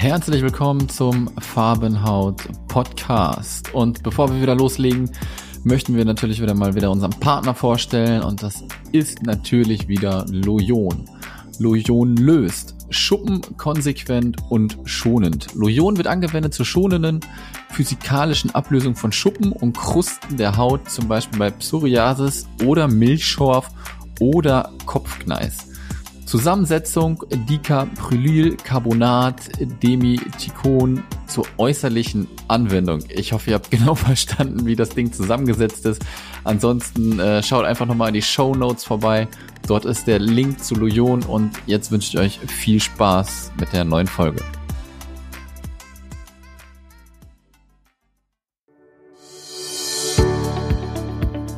Herzlich willkommen zum Farbenhaut Podcast. Und bevor wir wieder loslegen, möchten wir natürlich wieder mal wieder unseren Partner vorstellen und das ist natürlich wieder Lojon. Lojon löst Schuppen konsequent und schonend. Lojon wird angewendet zur schonenden physikalischen Ablösung von Schuppen und Krusten der Haut, zum Beispiel bei Psoriasis oder Milchschorf oder Kopfkneis. Zusammensetzung Dicaprylyl-Carbonat, Demithikon zur äußerlichen Anwendung. Ich hoffe, ihr habt genau verstanden, wie das Ding zusammengesetzt ist. Ansonsten äh, schaut einfach nochmal in die Show Notes vorbei. Dort ist der Link zu Lujon und jetzt wünsche ich euch viel Spaß mit der neuen Folge.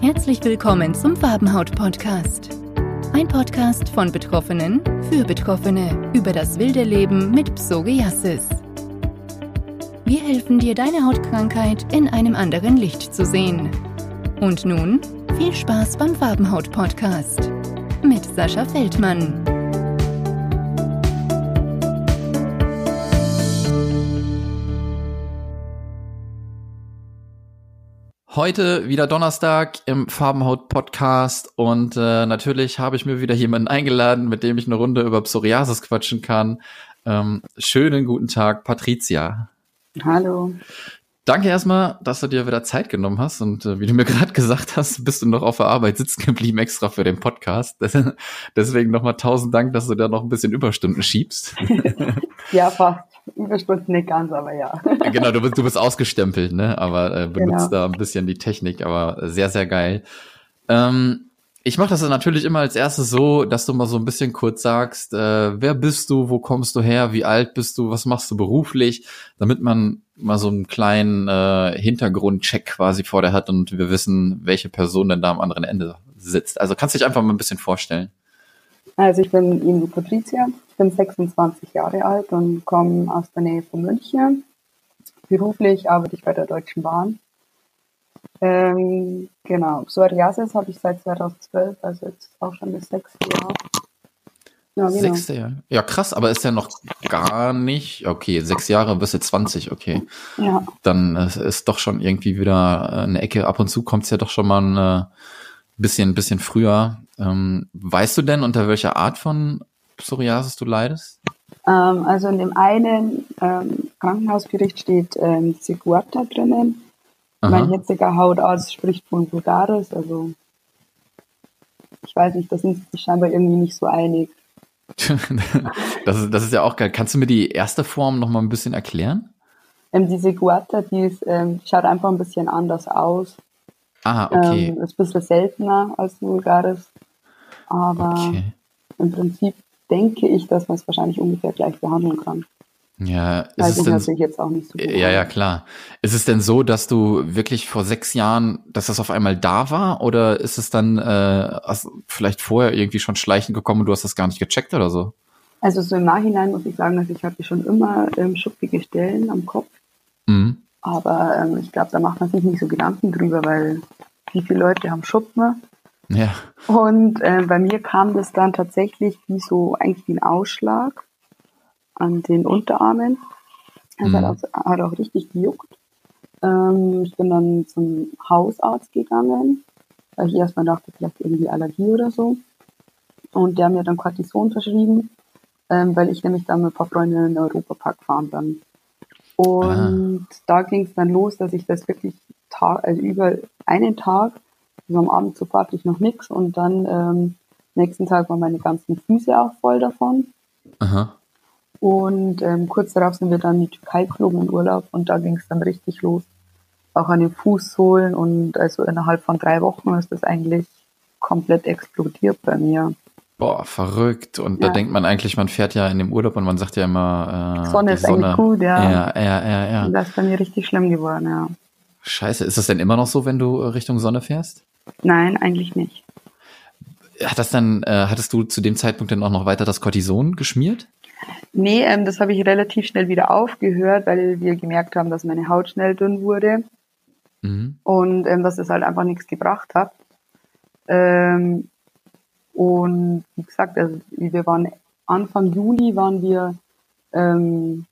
Herzlich willkommen zum Farbenhaut Podcast. Ein Podcast von Betroffenen für Betroffene über das wilde Leben mit Psoriasis. Wir helfen dir, deine Hautkrankheit in einem anderen Licht zu sehen. Und nun viel Spaß beim Farbenhaut Podcast mit Sascha Feldmann. Heute wieder Donnerstag im Farbenhaut Podcast und äh, natürlich habe ich mir wieder jemanden eingeladen, mit dem ich eine Runde über Psoriasis quatschen kann. Ähm, schönen guten Tag, Patricia. Hallo. Danke erstmal, dass du dir wieder Zeit genommen hast und äh, wie du mir gerade gesagt hast, bist du noch auf der Arbeit sitzen geblieben extra für den Podcast. Deswegen nochmal tausend Dank, dass du da noch ein bisschen Überstunden schiebst. ja, fast. Überstunden nicht ganz, aber ja. genau, du bist, du bist ausgestempelt, ne? Aber äh, benutzt genau. da ein bisschen die Technik, aber sehr, sehr geil. Ähm, ich mache das natürlich immer als erstes so, dass du mal so ein bisschen kurz sagst, äh, wer bist du, wo kommst du her, wie alt bist du, was machst du beruflich, damit man mal so einen kleinen äh, Hintergrundcheck quasi vor der hat und wir wissen, welche Person denn da am anderen Ende sitzt. Also kannst du dich einfach mal ein bisschen vorstellen. Also ich bin Ingo Patricia, bin 26 Jahre alt und komme aus der Nähe von München. Beruflich arbeite ich bei der Deutschen Bahn. Ähm, genau, Psoriasis habe ich seit 2012, also jetzt auch schon das sechste Jahr. Ja, genau. Sechste Jahr. Ja, krass, aber ist ja noch gar nicht. Okay, sechs Jahre bis jetzt 20, okay. Ja. Dann äh, ist doch schon irgendwie wieder eine Ecke. Ab und zu kommt es ja doch schon mal ein äh, bisschen, bisschen früher. Ähm, weißt du denn, unter welcher Art von Psoriasis du leidest? Ähm, also in dem einen ähm, Krankenhausbericht steht ähm, Seguata drinnen. Aha. Mein jetziger Hautarzt spricht von Vulgaris, also ich weiß nicht, da sind sie sich scheinbar irgendwie nicht so einig. das, ist, das ist ja auch geil. Kannst du mir die erste Form noch mal ein bisschen erklären? Ähm, diese Guata, die, ist, ähm, schaut einfach ein bisschen anders aus. Ah, okay. Ähm, ist ein bisschen seltener als Vulgaris. Aber okay. im Prinzip denke ich, dass man es wahrscheinlich ungefähr gleich behandeln kann. Ja, ist Weiß es denn, natürlich jetzt auch nicht so gut. Ja, ja, klar. Ist es denn so, dass du wirklich vor sechs Jahren, dass das auf einmal da war? Oder ist es dann äh, vielleicht vorher irgendwie schon schleichend gekommen und du hast das gar nicht gecheckt oder so? Also so im Nachhinein muss ich sagen, dass ich hatte schon immer ähm, schuppige Stellen am Kopf. Mhm. Aber ähm, ich glaube, da macht man sich nicht so Gedanken drüber, weil wie viele Leute haben Schuppen? Ja. Und äh, bei mir kam das dann tatsächlich wie so eigentlich wie ein Ausschlag an den Unterarmen. Es mhm. hat, auch, hat, auch, richtig gejuckt. Ähm, ich bin dann zum Hausarzt gegangen, weil ich erstmal dachte, vielleicht irgendwie Allergie oder so. Und der hat mir dann Cortison verschrieben, ähm, weil ich nämlich dann mit ein paar Freunden in den Europapark fahren dann. Und ah. da ging es dann los, dass ich das wirklich Tag, also über einen Tag, also am Abend zuvor hatte ich noch nichts und dann ähm, nächsten Tag waren meine ganzen Füße auch voll davon. Aha. Und ähm, kurz darauf sind wir dann in die Türkei geflogen in Urlaub und da ging es dann richtig los. Auch an den Fußsohlen und also innerhalb von drei Wochen ist das eigentlich komplett explodiert bei mir. Boah, verrückt. Und ja. da denkt man eigentlich, man fährt ja in dem Urlaub und man sagt ja immer, äh, Sonne ist Sonne. eigentlich gut, ja. Ja, ja, ja, ja. Und das ist bei mir richtig schlimm geworden, ja. Scheiße, ist das denn immer noch so, wenn du Richtung Sonne fährst? Nein, eigentlich nicht. Hat das dann, äh, hattest du zu dem Zeitpunkt dann auch noch weiter das Cortison geschmiert? Nee, ähm, das habe ich relativ schnell wieder aufgehört, weil wir gemerkt haben, dass meine Haut schnell dünn wurde mhm. und ähm, dass es halt einfach nichts gebracht hat. Ähm, und wie gesagt, also wir waren Anfang Juli waren wir ähm,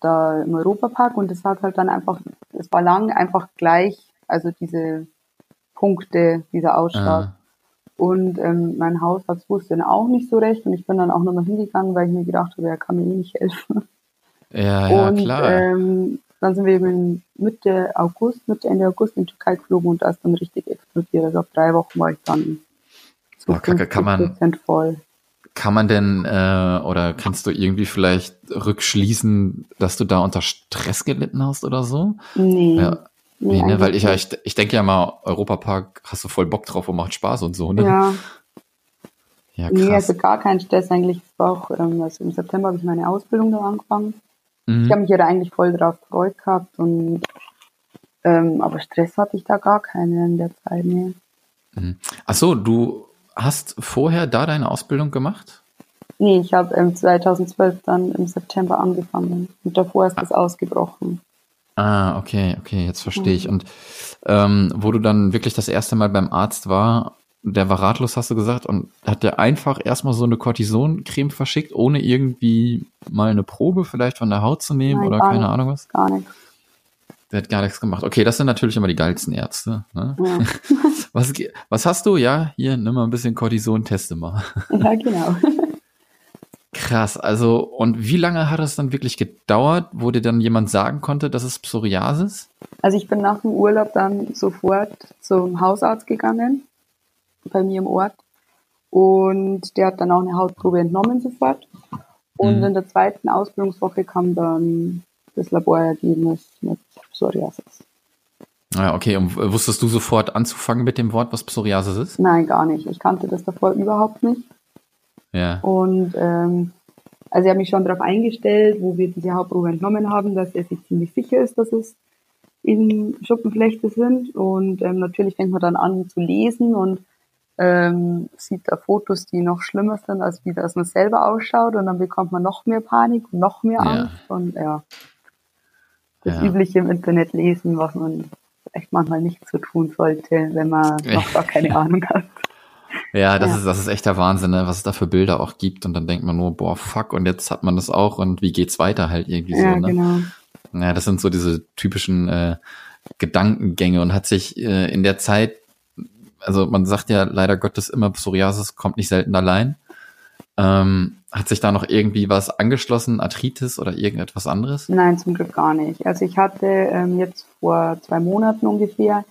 da im Europapark und es hat halt dann einfach, es war lang einfach gleich, also diese Punkte, dieser Ausschlag. Ah. Und ähm, mein Hausarzt wusste dann auch nicht so recht und ich bin dann auch nochmal hingegangen, weil ich mir gedacht habe, er kann mir eh nicht helfen. Ja, ja, und klar. Ähm, dann sind wir eben Mitte August, Mitte Ende August in die Türkei geflogen und da ist dann richtig explodiert. Also auf drei Wochen war ich dann zu Boah, Kacke, kann man- 50% voll. Kann man denn äh, oder kannst du irgendwie vielleicht rückschließen, dass du da unter Stress gelitten hast oder so? Nee. Ja, Nee, ne, eigentlich weil ich, ja, ich, ich denke ja mal, Europapark hast du voll Bock drauf und macht Spaß und so, ne? Ja, Ja, nee, krass. also gar kein Stress eigentlich. Es war auch, ähm, also im September habe ich meine Ausbildung da angefangen. Mhm. Ich habe mich ja da eigentlich voll drauf gefreut gehabt und ähm, aber Stress hatte ich da gar keinen in der Zeit, nee. Ach so, du hast vorher da deine Ausbildung gemacht? Nee, ich habe ähm, 2012 dann im September angefangen und davor ist das ausgebrochen. Ah, okay, okay, jetzt verstehe ich. Und ähm, wo du dann wirklich das erste Mal beim Arzt war, der war ratlos, hast du gesagt, und hat der einfach erstmal so eine Cortisoncreme verschickt, ohne irgendwie mal eine Probe vielleicht von der Haut zu nehmen Nein, oder keine nicht. Ahnung was? Gar nichts. Der hat gar nichts gemacht. Okay, das sind natürlich immer die geilsten Ärzte. Ne? Ja, Was, was hast du? Ja, hier, nimm mal ein bisschen Cortison, teste mal. ja genau. Krass, also und wie lange hat es dann wirklich gedauert, wo dir dann jemand sagen konnte, das ist Psoriasis? Also ich bin nach dem Urlaub dann sofort zum Hausarzt gegangen, bei mir im Ort. Und der hat dann auch eine Hautprobe entnommen sofort. Und Mhm. in der zweiten Ausbildungswoche kam dann das Laborergebnis mit Psoriasis. Ja, okay, und wusstest du sofort anzufangen mit dem Wort, was Psoriasis ist? Nein, gar nicht. Ich kannte das davor überhaupt nicht. Ja. Und ähm, also ich habe mich schon darauf eingestellt, wo wir diese Hautprobe entnommen haben, dass er sich ziemlich sicher ist, dass es eben Schuppenflechte sind. Und ähm, natürlich fängt man dann an zu lesen und ähm, sieht da Fotos, die noch schlimmer sind, als wie das man selber ausschaut. Und dann bekommt man noch mehr Panik und noch mehr Ja. Angst. Und ja, das Ja. übliche im Internet lesen, was man echt manchmal nicht so tun sollte, wenn man noch gar keine Ahnung hat. Ja, das Ja. ist, das ist echt der Wahnsinn, ne? was es da für Bilder auch gibt. Und dann denkt man nur, boah, fuck, und jetzt hat man das auch und wie geht's weiter halt irgendwie Ja, so, ne? genau. Ja, das sind so diese typischen äh, Gedankengänge und hat sich äh, in der Zeit, also man sagt ja leider Gottes immer, Psoriasis kommt nicht selten allein. Ähm, hat sich da noch irgendwie was angeschlossen, Arthritis oder irgendetwas anderes? Nein, zum Glück gar nicht. Also ich hatte ähm, jetzt vor zwei Monaten ungefähr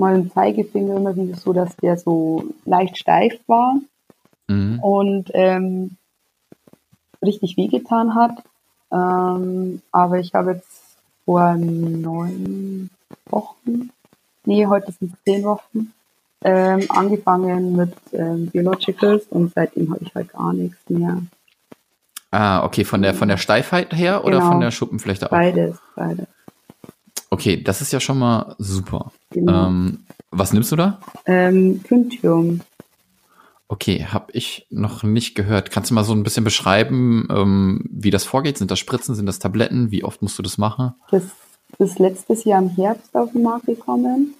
mal einen Zeigefinger immer wieder so, dass der so leicht steif war Mhm. und ähm, richtig wehgetan hat. Ähm, aber ich habe jetzt vor neun Wochen, nee, heute sind es zehn Wochen, ähm, angefangen mit ähm, Biologicals und seitdem habe ich halt gar nichts mehr. Ah, okay, von der von der Steifheit her oder Genau. von der Schuppenflechte auch? Beides, beides. Okay, das ist ja schon mal super. Genau. Ähm, was nimmst du da? Ähm, Pyntium. Okay, habe ich noch nicht gehört. Kannst du mal so ein bisschen beschreiben, ähm, wie das vorgeht? Sind das Spritzen, sind das Tabletten? Wie oft musst du das machen? Das ist letztes Jahr im Herbst auf den Markt gekommen.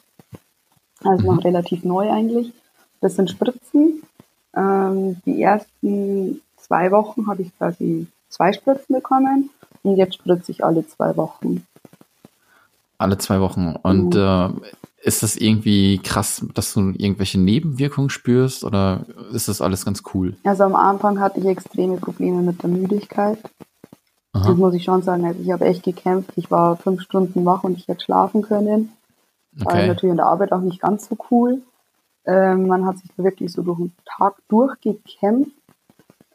Also noch relativ neu eigentlich. Das sind Spritzen. Ähm, die ersten zwei Wochen habe ich quasi zwei Spritzen bekommen und jetzt spritze ich alle zwei Wochen. Alle zwei Wochen. Und äh, ist das irgendwie krass, dass du irgendwelche Nebenwirkungen spürst oder ist das alles ganz cool? Also am Anfang hatte ich extreme Probleme mit der Müdigkeit. Das Aha, muss ich schon sagen. Also ich habe echt gekämpft. Ich war fünf Stunden wach und ich hätte schlafen können. War okay. natürlich in der Arbeit auch nicht ganz so cool. Ähm, man hat sich da wirklich so durch den Tag durchgekämpft.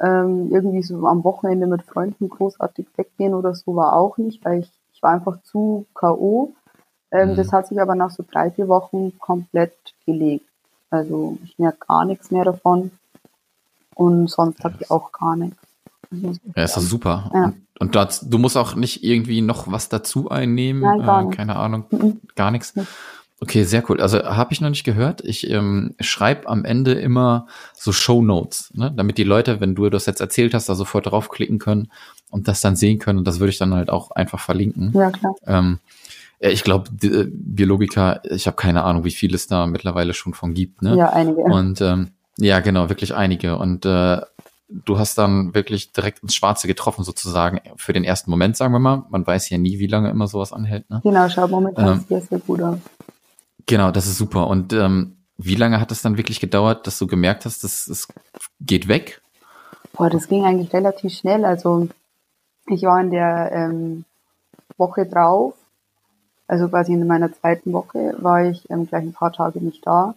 Ähm, irgendwie so am Wochenende mit Freunden großartig weggehen oder so war auch nicht, weil ich, ich war einfach zu K.O. Ähm, Mhm. Das hat sich aber nach so drei, vier Wochen komplett gelegt. Also ich merke gar nichts mehr davon. Und sonst habe ich auch gar nichts. Also, Ja, ist das super. Ja. Und, und das, du musst auch nicht irgendwie noch was dazu einnehmen. Nein, äh, keine Ahnung, Mhm. gar nichts. Okay, sehr cool. Also habe ich noch nicht gehört. Ich ähm, schreibe am Ende immer so Show Notes, ne? damit die Leute, wenn du das jetzt erzählt hast, da sofort draufklicken können und das dann sehen können. Und das würde ich dann halt auch einfach verlinken. Ja, klar. Ähm, ja, ich glaube, Biologika, ich habe keine Ahnung, wie viel es da mittlerweile schon von gibt. Ne? Ja, einige. Und ähm, ja, genau, wirklich einige. Und äh, du hast dann wirklich direkt ins Schwarze getroffen, sozusagen, für den ersten Moment, sagen wir mal. Man weiß ja nie, wie lange immer sowas anhält. Ne? Genau, schau, momentan ähm, sehr, sehr gut aus. Genau, das ist super. Und ähm, wie lange hat es dann wirklich gedauert, dass du gemerkt hast, dass es geht weg? Boah, das ging eigentlich relativ schnell. Also ich war in der ähm, Woche drauf, also quasi in meiner zweiten Woche, war ich ähm, gleich ein paar Tage nicht da.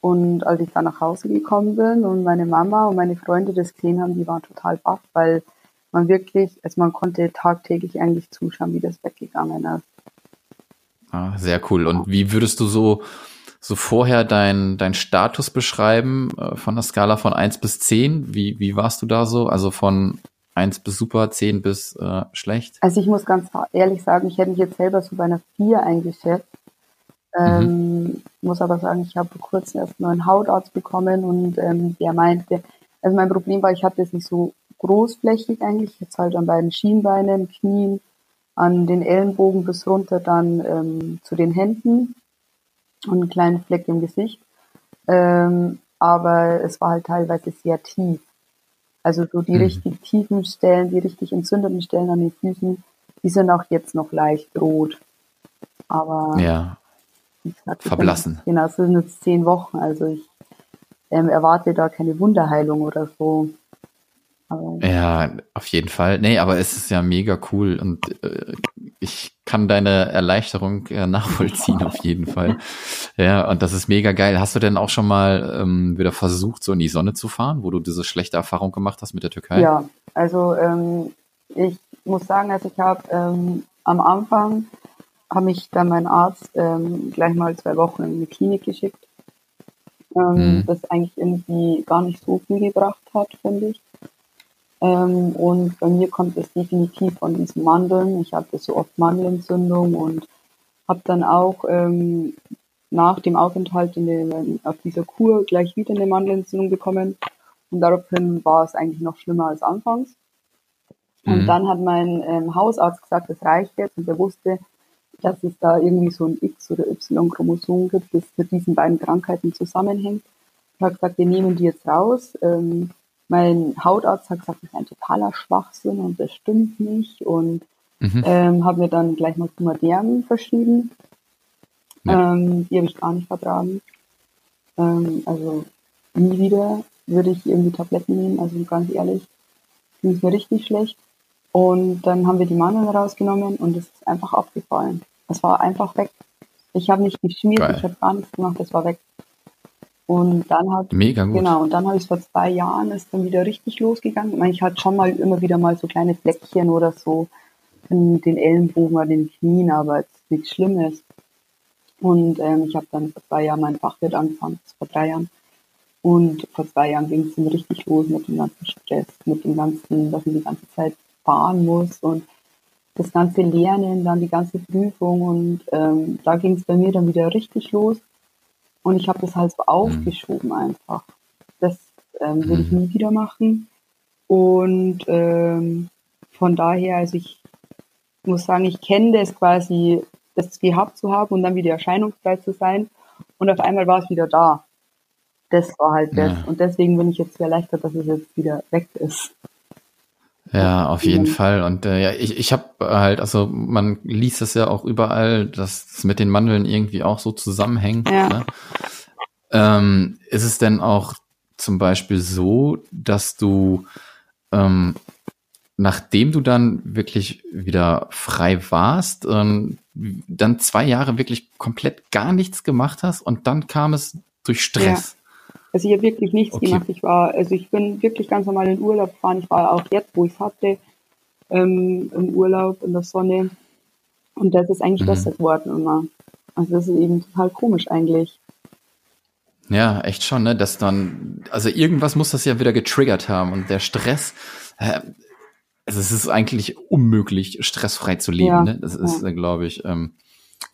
Und als ich dann nach Hause gekommen bin und meine Mama und meine Freunde das gesehen haben, die waren total baff, weil man wirklich, also man konnte tagtäglich eigentlich zuschauen, wie das weggegangen ist. Ah, sehr cool. Und wie würdest du so, so vorher dein, dein Status beschreiben äh, von der Skala von eins bis zehn? Wie, wie warst du da so? Also von eins bis super, zehn bis äh, schlecht? Also ich muss ganz ehrlich sagen, ich hätte mich jetzt selber so bei einer vier eingeschätzt. Ähm, mhm. Muss aber sagen, ich habe vor kurzem erst einen Hautarzt bekommen und ähm, der meinte, also mein Problem war, ich hatte es nicht so großflächig eigentlich, jetzt halt an beiden Schienbeinen, Knien, an den Ellenbogen bis runter dann ähm, zu den Händen und einen kleinen Fleck im Gesicht. Ähm, aber es war halt teilweise sehr tief. Also so die mhm. richtig tiefen Stellen, die richtig entzündeten Stellen an den Füßen, die sind auch jetzt noch leicht rot. Aber ja gesagt, verblassen. Bin, genau, es sind jetzt zehn Wochen, also ich ähm, erwarte da keine Wunderheilung oder so. Aber ja, auf jeden Fall. Nee, aber es ist ja mega cool und äh, ich kann deine Erleichterung äh, nachvollziehen auf jeden Fall. Ja, und das ist mega geil. Hast du denn auch schon mal ähm, wieder versucht, so in die Sonne zu fahren, wo du diese schlechte Erfahrung gemacht hast mit der Türkei? Ja, also ähm, ich muss sagen, also ich habe ähm, am Anfang habe mich dann mein Arzt ähm, gleich mal zwei Wochen in die Klinik geschickt, ähm, mhm. das eigentlich irgendwie gar nicht so viel gebracht hat, finde ich. Ähm, und bei mir kommt es definitiv von diesen Mandeln. Ich hatte so oft Mandelentzündung und habe dann auch ähm, nach dem Aufenthalt in den, auf dieser Kur gleich wieder eine Mandelentzündung bekommen. Und daraufhin war es eigentlich noch schlimmer als anfangs. Und mhm. dann hat mein ähm, Hausarzt gesagt, das reicht jetzt. Und er wusste, dass es da irgendwie so ein X- oder Y-Chromosom gibt, das mit diesen beiden Krankheiten zusammenhängt. Ich habe gesagt, wir nehmen die jetzt raus. Ähm, mein Hautarzt hat gesagt, das ist ein totaler Schwachsinn und das stimmt nicht und mhm. ähm, habe mir dann gleich mal Kumaderm verschrieben. Ja. Ähm, die habe ich gar nicht vertragen. Ähm, also nie wieder würde ich irgendwie Tabletten nehmen, also ganz ehrlich, ging es mir richtig schlecht. Und dann haben wir die Mandeln rausgenommen und es ist einfach aufgefallen. Es war einfach weg. Ich habe nicht geschmiert, Geil. ich habe gar nichts gemacht, es war weg. Und dann hat Mega gut. genau und dann habe ich es vor zwei Jahren ist dann wieder richtig losgegangen. Ich, meine, ich hatte schon mal immer wieder mal so kleine Fleckchen oder so in den Ellenbogen oder den Knien, aber es ist nichts Schlimmes. Und ähm, ich habe dann vor zwei Jahren meinen Fachwirt angefangen, vor drei Jahren. Und vor zwei Jahren ging es dann richtig los mit dem ganzen Stress, mit dem ganzen, dass man die ganze Zeit fahren muss und das ganze Lernen, dann die ganze Prüfung und ähm, da ging es bei mir dann wieder richtig los und ich habe das halt so aufgeschoben einfach. Das ähm, würde ich mhm. nie wieder machen und ähm, von daher, also ich muss sagen, ich kenne das quasi, das gehabt zu haben und dann wieder erscheinungsfrei zu sein und auf einmal war es wieder da. Das war halt das. Ja. Und deswegen bin ich jetzt sehr erleichtert, dass es jetzt wieder weg ist. Ja, auf jeden mhm. Fall. Und äh, ja, ich, ich habe halt, also man liest es ja auch überall, dass es mit den Mandeln irgendwie auch so zusammenhängt. Ja. Ne? Ähm, ist es denn auch zum Beispiel so, dass du, ähm, nachdem du dann wirklich wieder frei warst, ähm, dann zwei Jahre wirklich komplett gar nichts gemacht hast und dann kam es durch Stress? Also ich habe wirklich nichts okay. gemacht. Ich war, also ich bin wirklich ganz normal in Urlaub gefahren. Ich war auch jetzt, wo ich es hatte, ähm, im Urlaub in der Sonne. Und das ist eigentlich mhm. besser geworden immer. Also das ist eben total komisch eigentlich. Ja, echt schon, ne? Dass dann, also irgendwas muss das ja wieder getriggert haben und der Stress, äh, also es ist eigentlich unmöglich, stressfrei zu leben, ja, ne? Das ist, ja. glaube ich, ähm,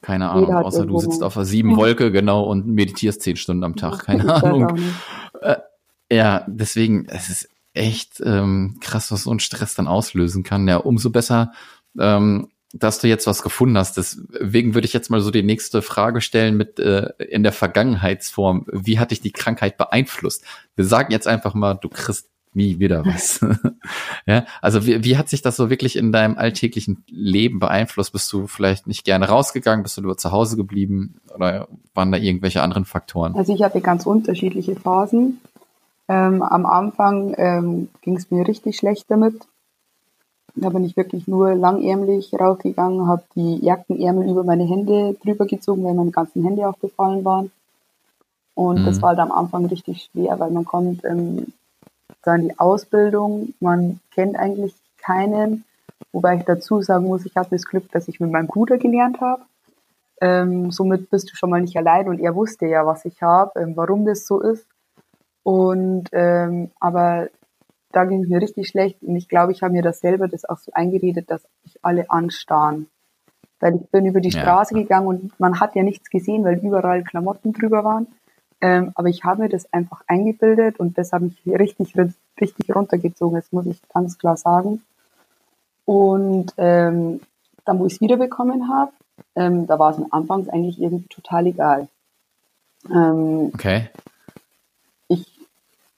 keine Ahnung, außer du sitzt auf einer sieben Wolke, genau, und meditierst zehn Stunden am Tag. Keine Ahnung. Äh, ja, deswegen, es ist echt ähm, krass, was so ein Stress dann auslösen kann. Ja, umso besser, ähm, dass du jetzt was gefunden hast. Deswegen würde ich jetzt mal so die nächste Frage stellen mit äh, in der Vergangenheitsform. Wie hat dich die Krankheit beeinflusst? Wir sagen jetzt einfach mal, du kriegst Wie wieder was? ja, also wie, wie hat sich das so wirklich in deinem alltäglichen Leben beeinflusst? Bist du vielleicht nicht gerne rausgegangen? Bist du nur zu Hause geblieben? Oder waren da irgendwelche anderen Faktoren? Also ich hatte ganz unterschiedliche Phasen. Ähm, am Anfang ähm, ging es mir richtig schlecht damit. Da bin ich wirklich nur langärmlich rausgegangen, habe die Jackenärmel über meine Hände drüber gezogen, weil meine ganzen Hände aufgefallen waren. Und mhm. das war halt am Anfang richtig schwer, weil man kommt ähm, da in die Ausbildung, man kennt eigentlich keinen, wobei ich dazu sagen muss, ich hatte das Glück, dass ich mit meinem Bruder gelernt habe. Ähm, somit bist du schon mal nicht allein und er wusste ja, was ich habe, ähm, warum das so ist. Und ähm, aber da ging es mir richtig schlecht und ich glaube, ich habe mir das selber das auch so eingeredet, dass ich alle anstarren. Weil ich bin über die ja. Straße gegangen und man hat ja nichts gesehen, weil überall Klamotten drüber waren. Ähm, aber ich habe mir das einfach eingebildet und das habe ich richtig, richtig runtergezogen, das muss ich ganz klar sagen. Und ähm, dann, wo ich es wiederbekommen habe, ähm, da war es anfangs eigentlich irgendwie total egal. Ähm, okay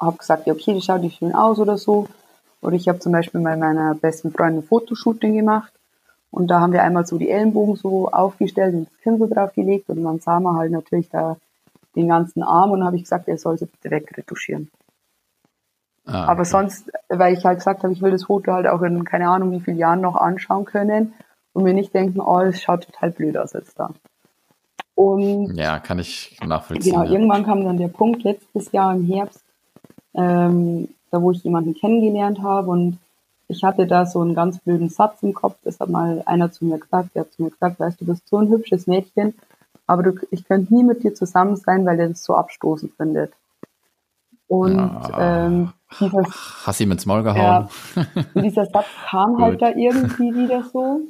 habe gesagt, ja, okay, das schaut nicht schön aus oder so. Oder ich habe zum Beispiel bei meiner besten Freundin ein Fotoshooting gemacht und da haben wir einmal so die Ellenbogen so aufgestellt und das Kinn so draufgelegt und dann sah man halt natürlich da den ganzen Arm und habe ich gesagt, er soll sie bitte wegretuschieren. Ah, okay. Aber sonst, weil ich halt gesagt habe, ich will das Foto halt auch in keine Ahnung wie vielen Jahren noch anschauen können und mir nicht denken, oh, es schaut total blöd aus jetzt da. Und ja, kann ich nachvollziehen. Genau, ja. irgendwann kam dann der Punkt letztes Jahr im Herbst, ähm, da wo ich jemanden kennengelernt habe und ich hatte da so einen ganz blöden Satz im Kopf, das hat mal einer zu mir gesagt, der hat zu mir gesagt, weißt du, du bist so ein hübsches Mädchen, aber du, ich könnte nie mit dir zusammen sein, weil der das so abstoßend findet. Und ja. ähm, dieses, Hast ihm ins Maul gehauen. Ja, dieser Satz kam halt da irgendwie wieder so.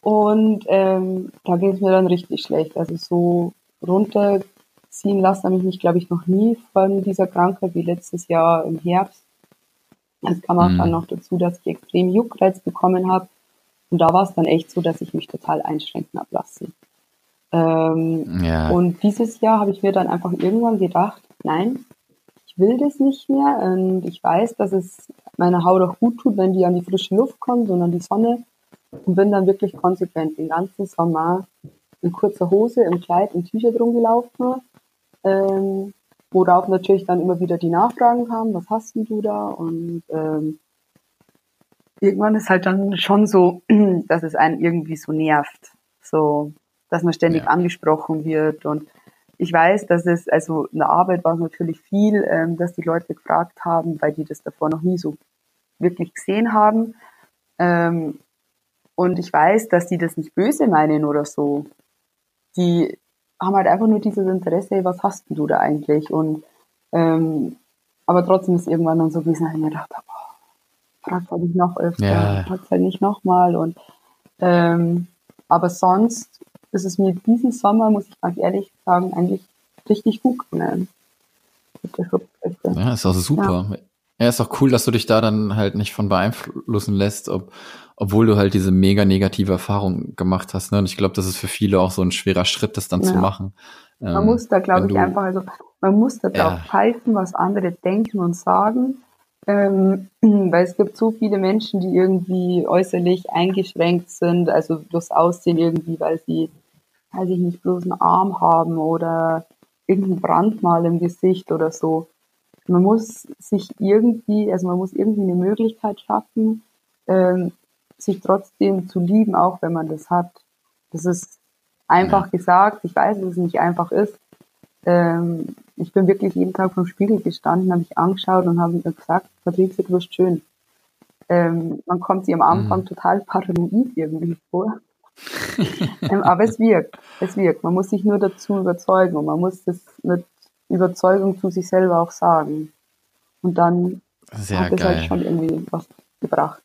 Und ähm, da ging es mir dann richtig schlecht. Also so runter ziehen lassen habe ich mich, glaube ich, noch nie von dieser Krankheit wie letztes Jahr im Herbst. Es kam auch mhm. dann noch dazu, dass ich extrem Juckreiz bekommen habe. Und da war es dann echt so, dass ich mich total einschränken habe lassen. Ähm, ja. Und dieses Jahr habe ich mir dann einfach irgendwann gedacht, nein, ich will das nicht mehr. Und ich weiß, dass es meiner Haut auch gut tut, wenn die an die frische Luft kommt und an die Sonne. Und bin dann wirklich konsequent den ganzen Sommer in kurzer Hose, im Kleid, in Tücher drum gelaufen ähm, worauf natürlich dann immer wieder die Nachfragen kamen, was hast denn du da? Und ähm, irgendwann ist halt dann schon so, dass es einen irgendwie so nervt, so, dass man ständig ja. angesprochen wird und ich weiß, dass es, also in der Arbeit war es natürlich viel, ähm, dass die Leute gefragt haben, weil die das davor noch nie so wirklich gesehen haben. Ähm, und ich weiß, dass die das nicht böse meinen oder so. Die haben halt einfach nur dieses Interesse, was hast du da eigentlich? Und ähm, aber trotzdem ist irgendwann dann so gewesen, dass ich mir gedacht habe, oh, frag halt nicht noch öfter, ja. frag halt nicht nochmal. Und ähm, aber sonst ist es mir diesen Sommer, muss ich ganz ehrlich sagen, eigentlich richtig gut gegangen. Ja, ist auch super. Ja. Ja, ist auch cool, dass du dich da dann halt nicht von beeinflussen lässt, ob, obwohl du halt diese mega negative Erfahrung gemacht hast. Ne? Und ich glaube, das ist für viele auch so ein schwerer Schritt, das dann ja. zu machen. Man ähm, muss da, glaube ich, einfach, also man muss da drauf ja. pfeifen, was andere denken und sagen. Ähm, weil es gibt so viele Menschen, die irgendwie äußerlich eingeschränkt sind, also durchs Aussehen irgendwie, weil sie, weiß ich nicht, bloß einen Arm haben oder irgendein Brandmal im Gesicht oder so man muss sich irgendwie, also man muss irgendwie eine Möglichkeit schaffen, ähm, sich trotzdem zu lieben, auch wenn man das hat. Das ist einfach ja. gesagt. Ich weiß, dass es nicht einfach ist. Ähm, ich bin wirklich jeden Tag vom Spiegel gestanden, habe mich angeschaut und habe mir gesagt, Patricia, du bist schön. Ähm, man kommt sich am Anfang mhm. total paranoid irgendwie vor. Ähm, aber es wirkt. Es wirkt. Man muss sich nur dazu überzeugen und man muss das mit Überzeugung zu sich selber auch sagen. Und dann Sehr hat es halt schon irgendwie was gebracht.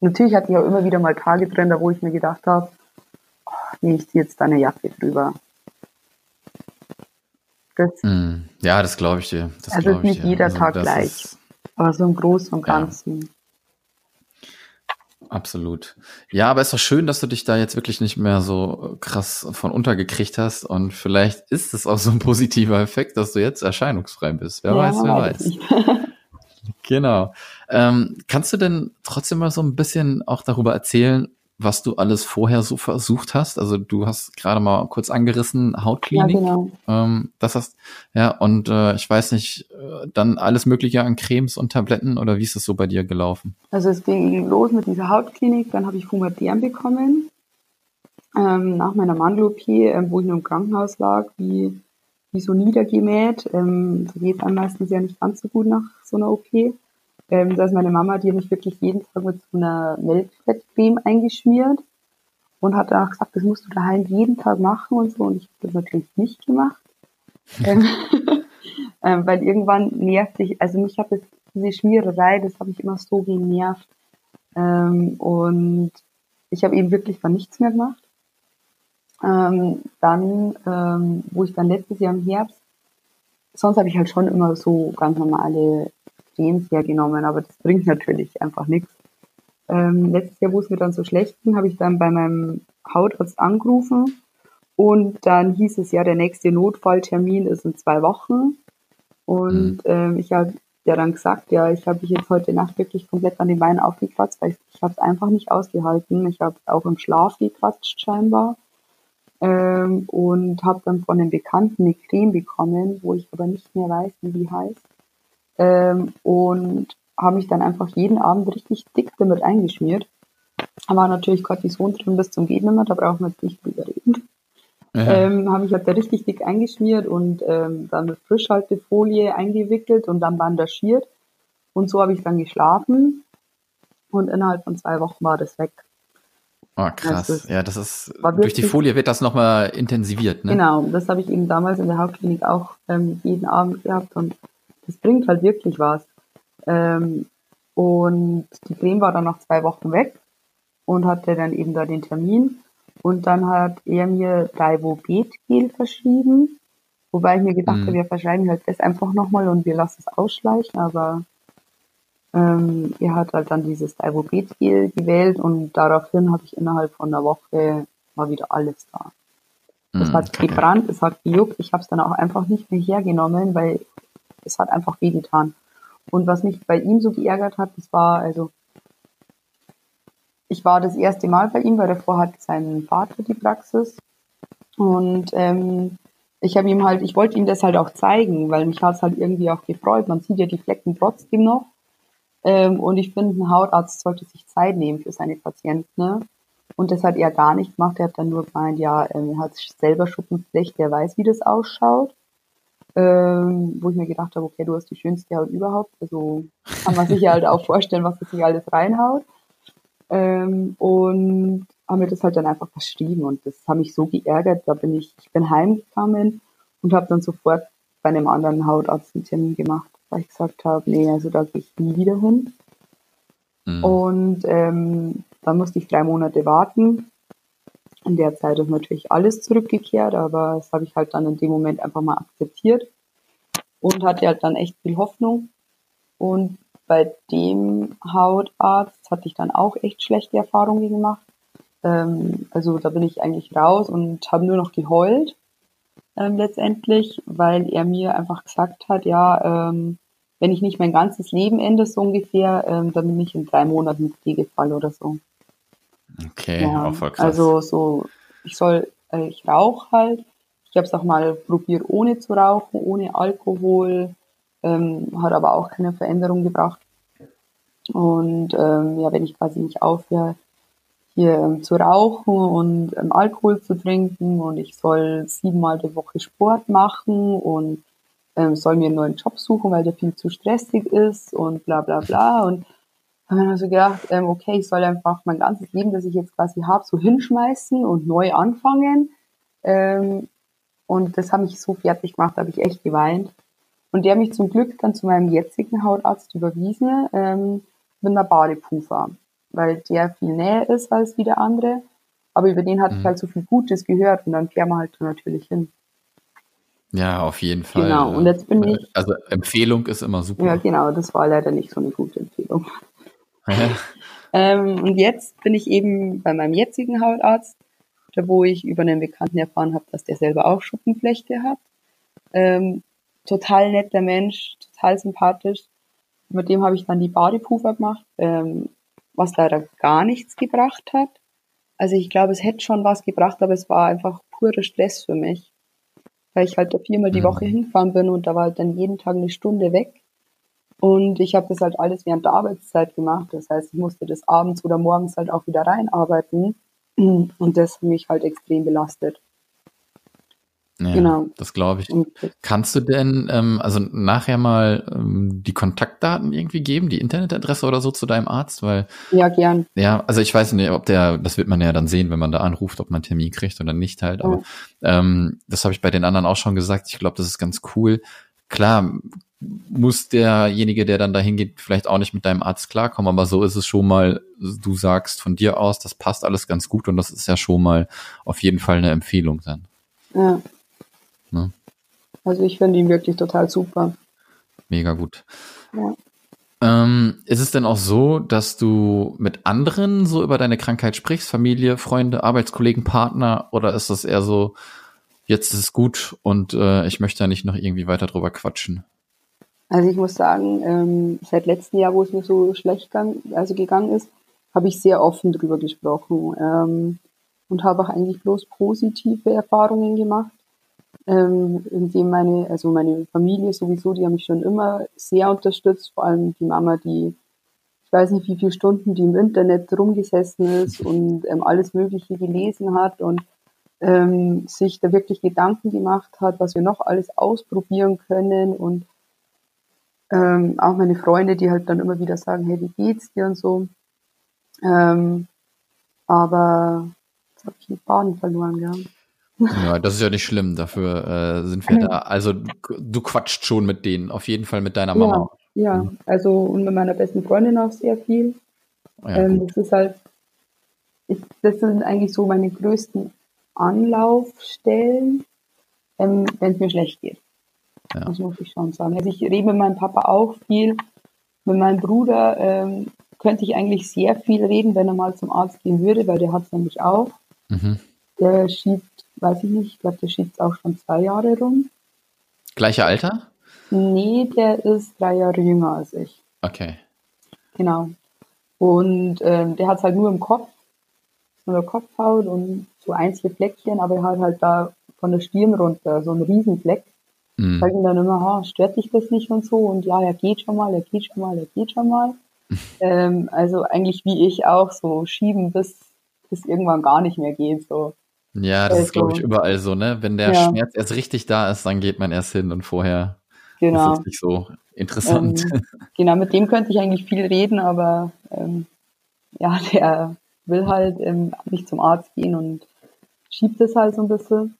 Natürlich hatte ich auch immer wieder mal Tage drin, da wo ich mir gedacht habe, oh, nee, ich ziehe jetzt deine Jacke drüber. Das, mm, ja, das glaube ich dir. Das also ist nicht jeder also, Tag gleich, ist, aber so im Großen und Ganzen. Ja. Absolut. Ja, aber ist doch schön, dass du dich da jetzt wirklich nicht mehr so krass von untergekriegt hast und vielleicht ist es auch so ein positiver Effekt, dass du jetzt erscheinungsfrei bist. Wer ja, weiß, wer weiß. Genau. Ähm, kannst du denn trotzdem mal so ein bisschen auch darüber erzählen, was du alles vorher so versucht hast. Also du hast gerade mal kurz angerissen, Hautklinik. Ja, genau. Ähm, das hast, ja, und äh, ich weiß nicht, äh, dann alles Mögliche an Cremes und Tabletten oder wie ist es so bei dir gelaufen? Also es ging los mit dieser Hautklinik, dann habe ich Fumadern bekommen. Ähm, nach meiner Mandel-OP, ähm, wo ich nur im Krankenhaus lag, wie, wie so niedergemäht. Ähm, so geht einem meistens ja nicht ganz so gut nach so einer OP. Ähm, da ist meine Mama, die hat mich wirklich jeden Tag mit so einer Milchfettcreme eingeschmiert und hat dann auch gesagt, das musst du daheim jeden Tag machen und so. Und ich habe das natürlich nicht gemacht. ähm, ähm, weil irgendwann nervt sich, also mich hat das, diese Schmiererei, das habe ich immer so genervt. Ähm, und ich habe eben wirklich dann nichts mehr gemacht. Ähm, dann, ähm, wo ich dann letztes Jahr im Herbst, sonst habe ich halt schon immer so ganz normale Cremes hergenommen, aber das bringt natürlich einfach nichts. Ähm, letztes Jahr, wo es mir dann so schlecht ging, habe ich dann bei meinem Hautarzt angerufen und dann hieß es ja, der nächste Notfalltermin ist in zwei Wochen. Und mhm. ähm, ich habe ja dann gesagt, ja, ich habe mich jetzt heute Nacht wirklich komplett an den Beinen aufgekratzt, weil ich, ich habe es einfach nicht ausgehalten. Ich habe auch im Schlaf gekratzt scheinbar. Ähm, und habe dann von einem Bekannten eine Creme bekommen, wo ich aber nicht mehr weiß, wie die heißt ähm, und habe mich dann einfach jeden Abend richtig dick damit eingeschmiert. Da war natürlich Cortison drin bis zum Geht da brauchen wir jetzt nicht drüber reden. Ja. Ähm, habe ich halt da richtig dick eingeschmiert und ähm, dann mit Frischhaltefolie eingewickelt und dann bandagiert. Und so habe ich dann geschlafen und innerhalb von zwei Wochen war das weg. Oh, krass. Also ja, das ist durch die Folie wird das nochmal intensiviert, ne? Genau, das habe ich eben damals in der Hauptklinik auch ähm, jeden Abend gehabt und das bringt halt wirklich was. Ähm, und die Creme war dann nach zwei Wochen weg und hatte dann eben da den Termin. Und dann hat er mir Ribobet-Gel verschrieben. Wobei ich mir gedacht mhm. habe, wir verschreiben halt das einfach nochmal und wir lassen es ausschleichen. Aber ähm, er hat halt dann dieses Ribobet-Gel gewählt und daraufhin habe ich innerhalb von einer Woche mal wieder alles da. Es mhm, hat gebrannt, es hat gejuckt. Ich habe es dann auch einfach nicht mehr hergenommen, weil es hat einfach wehgetan. Und was mich bei ihm so geärgert hat, das war, also, ich war das erste Mal bei ihm, weil davor hat sein Vater die Praxis. Und ähm, ich habe ihm halt, ich wollte ihm das halt auch zeigen, weil mich hat es halt irgendwie auch gefreut. Man sieht ja die Flecken trotzdem noch. Ähm, und ich finde, ein Hautarzt sollte sich Zeit nehmen für seine Patienten. Ne? Und das hat er gar nicht gemacht. Er hat dann nur gemeint, ja, ähm, er hat selber Schuppenflecht, der weiß, wie das ausschaut ähm, wo ich mir gedacht habe, okay, du hast die schönste Haut überhaupt. Also kann man sich ja halt auch vorstellen, was das sich alles reinhaut. Ähm, und haben mir das halt dann einfach verschrieben und das hat mich so geärgert. Da bin ich, ich bin heimgekommen und habe dann sofort bei einem anderen Hautarzt einen Termin gemacht, weil ich gesagt habe, nee, also da gehe ich nie wieder hin. Mhm. Und ähm, dann musste ich drei Monate warten in der Zeit ist natürlich alles zurückgekehrt, aber das habe ich halt dann in dem Moment einfach mal akzeptiert und hatte halt dann echt viel Hoffnung. Und bei dem Hautarzt hatte ich dann auch echt schlechte Erfahrungen gemacht. Ähm, also da bin ich eigentlich raus und habe nur noch geheult ähm, letztendlich, weil er mir einfach gesagt hat, ja, ähm, wenn ich nicht mein ganzes Leben ende, so ungefähr, ähm, dann bin ich in drei Monaten Pflegefall oder so. Okay, ja, auch voll krass. Also so, ich soll, äh, ich rauche halt. Ich habe es auch mal probiert, ohne zu rauchen, ohne Alkohol, ähm, hat aber auch keine Veränderung gebracht. Und ähm, ja, wenn ich quasi nicht aufhöre, hier ähm, zu rauchen und ähm, Alkohol zu trinken und ich soll siebenmal die Woche Sport machen und ähm, soll mir einen neuen Job suchen, weil der viel zu stressig ist und bla bla bla. Und habe mir so gedacht, ähm, okay, ich soll einfach mein ganzes Leben, das ich jetzt quasi habe, so hinschmeißen und neu anfangen. Ähm, und das hat mich so fertig gemacht, habe ich echt geweint. Und der hat mich zum Glück dann zu meinem jetzigen Hautarzt überwiesen ähm, mit einer Badepufer, weil der viel näher ist als wie der andere. Aber über den hatte mhm. ich halt so viel Gutes gehört und dann fährt man halt natürlich hin. Ja, auf jeden Fall. Genau, und jetzt bin ich. Also Empfehlung ist immer super. Ja, genau, das war leider nicht so eine gute Empfehlung. Ähm, und jetzt bin ich eben bei meinem jetzigen Hautarzt, da wo ich über einen Bekannten erfahren habe, dass der selber auch Schuppenflechte hat. Ähm, total netter Mensch, total sympathisch. mit dem habe ich dann die Badepufer gemacht, ähm, was leider gar nichts gebracht hat. Also ich glaube, es hätte schon was gebracht, aber es war einfach purer Stress für mich. Weil ich halt da viermal die Woche mhm. hingefahren bin und da war halt dann jeden Tag eine Stunde weg. Und ich habe das halt alles während der Arbeitszeit gemacht. Das heißt, ich musste das abends oder morgens halt auch wieder reinarbeiten. Und das hat mich halt extrem belastet. Ja, genau. Das glaube ich. Kannst du denn ähm, also nachher mal ähm, die Kontaktdaten irgendwie geben, die Internetadresse oder so zu deinem Arzt? Weil ja gern. Ja, also ich weiß nicht, ob der, das wird man ja dann sehen, wenn man da anruft, ob man einen Termin kriegt oder nicht halt. Aber ja. ähm, das habe ich bei den anderen auch schon gesagt. Ich glaube, das ist ganz cool. Klar muss derjenige, der dann dahin geht, vielleicht auch nicht mit deinem Arzt klarkommen, aber so ist es schon mal. Du sagst von dir aus, das passt alles ganz gut und das ist ja schon mal auf jeden Fall eine Empfehlung dann. Ja. Ne? Also ich finde ihn wirklich total super. Mega gut. Ja. Ähm, ist es denn auch so, dass du mit anderen so über deine Krankheit sprichst? Familie, Freunde, Arbeitskollegen, Partner? Oder ist das eher so, jetzt ist es gut und äh, ich möchte da nicht noch irgendwie weiter drüber quatschen? Also ich muss sagen, ähm, seit letztem Jahr, wo es mir so schlecht gang, also gegangen ist, habe ich sehr offen drüber gesprochen ähm, und habe auch eigentlich bloß positive Erfahrungen gemacht ähm, in dem meine, also meine Familie sowieso, die haben mich schon immer sehr unterstützt, vor allem die Mama, die ich weiß nicht, wie viele Stunden die im Internet rumgesessen ist und ähm, alles Mögliche gelesen hat und ähm, sich da wirklich Gedanken gemacht hat, was wir noch alles ausprobieren können und ähm, auch meine Freunde, die halt dann immer wieder sagen, hey, wie geht's dir und so. Ähm, aber jetzt habe ich den Faden verloren, ja. Ja, das ist ja nicht schlimm, dafür äh, sind wir da. Also du quatscht schon mit denen, auf jeden Fall mit deiner Mama. Ja, ja. also und mit meiner besten Freundin auch sehr viel. Ja, ähm, das ist halt, ich, das sind eigentlich so meine größten Anlaufstellen, ähm, wenn es mir schlecht geht. Ja. Das muss ich schon sagen. Also ich rede mit meinem Papa auch viel. Mit meinem Bruder ähm, könnte ich eigentlich sehr viel reden, wenn er mal zum Arzt gehen würde, weil der hat es nämlich auch. Mhm. Der schiebt weiß ich nicht, ich glaube, der schießt auch schon zwei Jahre rum. Gleiche Alter? Nee, der ist drei Jahre jünger als ich. Okay. Genau. Und ähm, der hat es halt nur im Kopf, nur der Kopfhaut und so einzelne Fleckchen, aber er hat halt da von der Stirn runter so einen Riesenfleck. Mhm. Sag ihm dann immer, ha, stört dich das nicht und so? Und ja, er geht schon mal, er geht schon mal, er geht schon mal. ähm, also eigentlich wie ich auch so schieben, bis, bis irgendwann gar nicht mehr geht. So. Ja, das also, ist, glaube ich, überall so, ne? Wenn der ja. Schmerz erst richtig da ist, dann geht man erst hin und vorher genau. ist es nicht so interessant. Ähm, genau, mit dem könnte ich eigentlich viel reden, aber ähm, ja, der will halt ähm, nicht zum Arzt gehen und schiebt es halt so ein bisschen.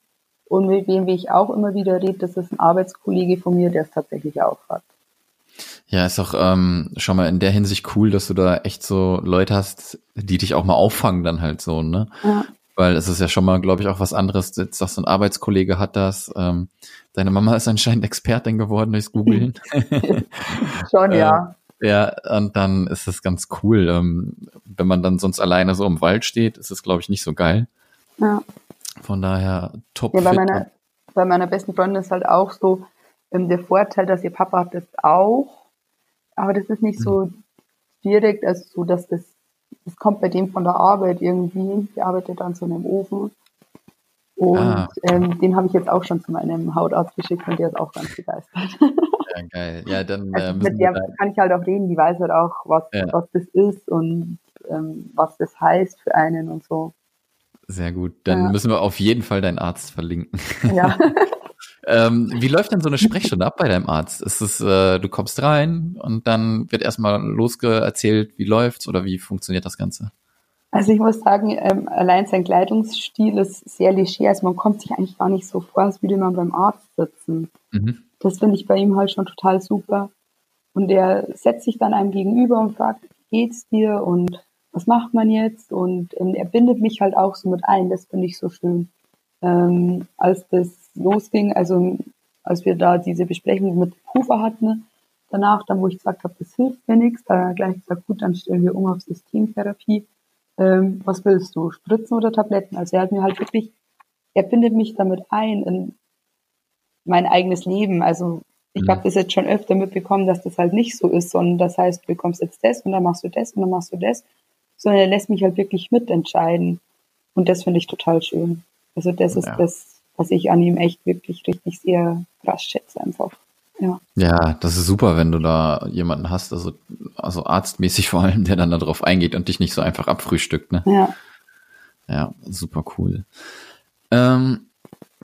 Und mit wem wie ich auch immer wieder rede, das ist ein Arbeitskollege von mir, der es tatsächlich auch hat. Ja, ist auch ähm, schon mal in der Hinsicht cool, dass du da echt so Leute hast, die dich auch mal auffangen dann halt so, ne? Ja. Weil es ist ja schon mal, glaube ich, auch was anderes. Jetzt sagst du, ein Arbeitskollege hat das. Ähm, deine Mama ist anscheinend Expertin geworden durchs Googlen. schon, ja. Äh, ja, und dann ist es ganz cool. Ähm, wenn man dann sonst alleine so im Wald steht, ist es, glaube ich, nicht so geil. Ja. Von daher top. Ja, bei meiner, bei meiner besten Freundin ist halt auch so ähm, der Vorteil, dass ihr Papa hat das auch. Aber das ist nicht so hm. direkt, also so, dass das das kommt bei dem von der Arbeit irgendwie. Der arbeitet an so einem Ofen. Und ah. ähm, den habe ich jetzt auch schon zu meinem Hautarzt geschickt und der ist auch ganz begeistert. Ja, geil. Ja, dann also mit der kann ich halt auch reden, die weiß halt auch, was, ja. was das ist und ähm, was das heißt für einen und so. Sehr gut. Dann ja. müssen wir auf jeden Fall deinen Arzt verlinken. Ja. Ähm, wie läuft denn so eine Sprechstunde ab bei deinem Arzt? Ist es, äh, du kommst rein und dann wird erstmal losgeerzählt, wie läuft's oder wie funktioniert das Ganze? Also ich muss sagen, ähm, allein sein Kleidungsstil ist sehr leger. Also man kommt sich eigentlich gar nicht so vor, als würde man beim Arzt sitzen. Mhm. Das finde ich bei ihm halt schon total super. Und er setzt sich dann einem gegenüber und fragt, wie geht's dir und was macht man jetzt? Und ähm, er bindet mich halt auch so mit ein. Das finde ich so schön. Ähm, als das losging, also als wir da diese Besprechung mit Hufer hatten, danach, dann wo ich gesagt habe, das hilft mir nichts, da gleich gesagt, gut, dann stellen wir um auf Systemtherapie. Ähm, was willst du, Spritzen oder Tabletten? Also er hat mir halt wirklich, er bindet mich damit ein in mein eigenes Leben. Also ich habe das jetzt schon öfter mitbekommen, dass das halt nicht so ist, sondern das heißt, du bekommst jetzt das und dann machst du das und dann machst du das, sondern er lässt mich halt wirklich mitentscheiden. Und das finde ich total schön. Also das ist das, was ich an ihm echt wirklich richtig sehr krass schätze einfach. Ja. ja, das ist super, wenn du da jemanden hast, also, also arztmäßig vor allem, der dann darauf eingeht und dich nicht so einfach abfrühstückt. Ne? Ja. Ja, super cool. Ähm,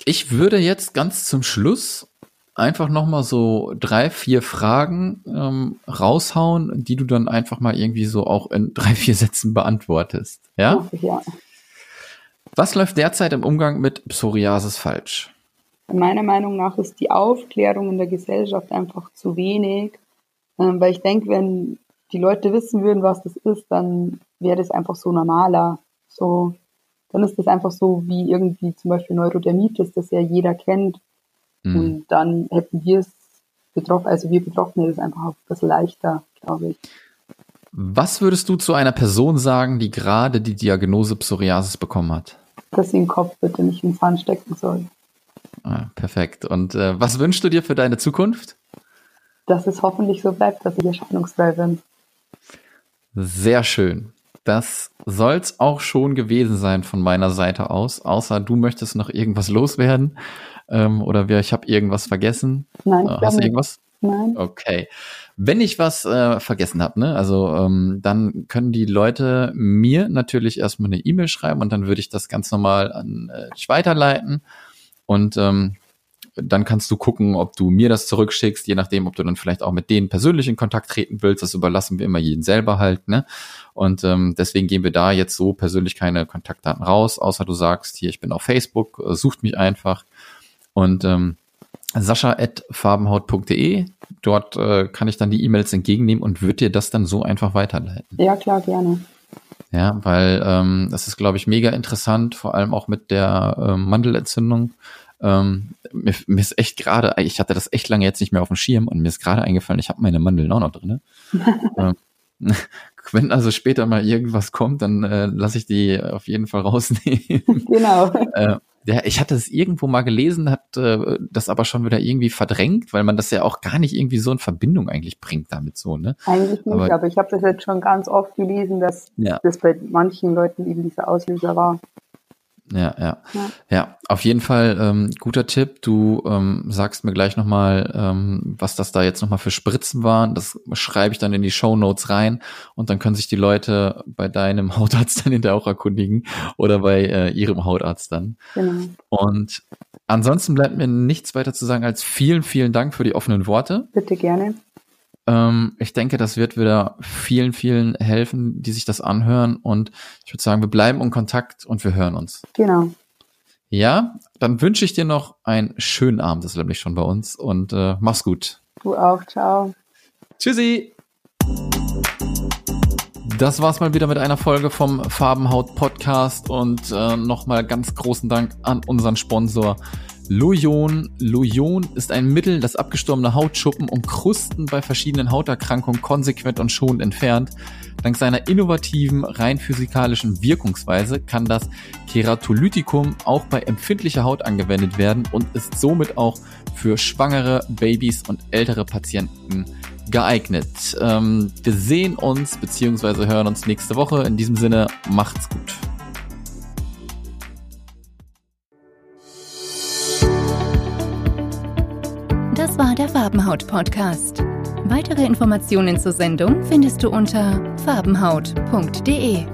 ich würde jetzt ganz zum Schluss einfach nochmal so drei, vier Fragen ähm, raushauen, die du dann einfach mal irgendwie so auch in drei, vier Sätzen beantwortest. Ja? ja. Was läuft derzeit im Umgang mit Psoriasis falsch? Meiner Meinung nach ist die Aufklärung in der Gesellschaft einfach zu wenig, ähm, weil ich denke, wenn die Leute wissen würden, was das ist, dann wäre das einfach so normaler. So, dann ist das einfach so wie irgendwie zum Beispiel Neurodermitis, das ja jeder kennt. Mhm. Und dann hätten wir es betroffen, also wir Betroffene das einfach auch bisschen leichter, glaube ich. Was würdest du zu einer Person sagen, die gerade die Diagnose Psoriasis bekommen hat? Dass sie den Kopf bitte nicht im Pfann stecken soll. Ah, perfekt. Und äh, was wünschst du dir für deine Zukunft? Dass es hoffentlich so bleibt, dass ich erscheinungsfrei bin. Sehr schön. Das soll's auch schon gewesen sein von meiner Seite aus, außer du möchtest noch irgendwas loswerden ähm, oder wir, ich habe irgendwas vergessen. Nein. Äh, hast du irgendwas? Nein. Okay. Wenn ich was äh, vergessen habe, ne, also ähm, dann können die Leute mir natürlich erstmal eine E-Mail schreiben und dann würde ich das ganz normal an äh, dich weiterleiten und ähm, dann kannst du gucken, ob du mir das zurückschickst, je nachdem, ob du dann vielleicht auch mit denen persönlich in Kontakt treten willst. Das überlassen wir immer jeden selber halt, ne? Und ähm, deswegen geben wir da jetzt so persönlich keine Kontaktdaten raus, außer du sagst, hier, ich bin auf Facebook, äh, sucht mich einfach. Und ähm, sascha.farbenhaut.de, dort äh, kann ich dann die E-Mails entgegennehmen und würde dir das dann so einfach weiterleiten. Ja, klar, gerne. Ja, weil ähm, das ist, glaube ich, mega interessant, vor allem auch mit der ähm, Mandelentzündung. Ähm, mir, mir ist echt gerade, ich hatte das echt lange jetzt nicht mehr auf dem Schirm und mir ist gerade eingefallen, ich habe meine Mandeln auch noch drin. ähm, wenn also später mal irgendwas kommt, dann äh, lasse ich die auf jeden Fall rausnehmen. Genau. äh, ja, ich hatte es irgendwo mal gelesen, hat äh, das aber schon wieder irgendwie verdrängt, weil man das ja auch gar nicht irgendwie so in Verbindung eigentlich bringt damit so, ne? Eigentlich nicht, aber, aber ich habe das jetzt schon ganz oft gelesen, dass ja. das bei manchen Leuten eben dieser Auslöser war. Ja, ja, ja. Ja, auf jeden Fall ähm, guter Tipp. Du ähm, sagst mir gleich nochmal, ähm, was das da jetzt nochmal für Spritzen waren. Das schreibe ich dann in die Show Notes rein und dann können sich die Leute bei deinem Hautarzt dann hinterher auch erkundigen oder bei äh, ihrem Hautarzt dann. Genau. Und ansonsten bleibt mir nichts weiter zu sagen als vielen, vielen Dank für die offenen Worte. Bitte gerne. Ähm, ich denke, das wird wieder vielen, vielen helfen, die sich das anhören. Und ich würde sagen, wir bleiben in Kontakt und wir hören uns. Genau. Ja, dann wünsche ich dir noch einen schönen Abend, das ist nämlich schon bei uns. Und äh, mach's gut. Du auch, ciao. Tschüssi. Das war's mal wieder mit einer Folge vom Farbenhaut Podcast und äh, nochmal ganz großen Dank an unseren Sponsor Lojon. Lojon ist ein Mittel, das abgestorbene Hautschuppen und Krusten bei verschiedenen Hauterkrankungen konsequent und schonend entfernt. Dank seiner innovativen, rein physikalischen Wirkungsweise kann das Keratolytikum auch bei empfindlicher Haut angewendet werden und ist somit auch für schwangere, Babys und ältere Patienten geeignet. Ähm, wir sehen uns bzw. hören uns nächste Woche. In diesem Sinne, macht's gut. Das war der Farbenhaut-Podcast. Weitere Informationen zur Sendung findest du unter farbenhaut.de.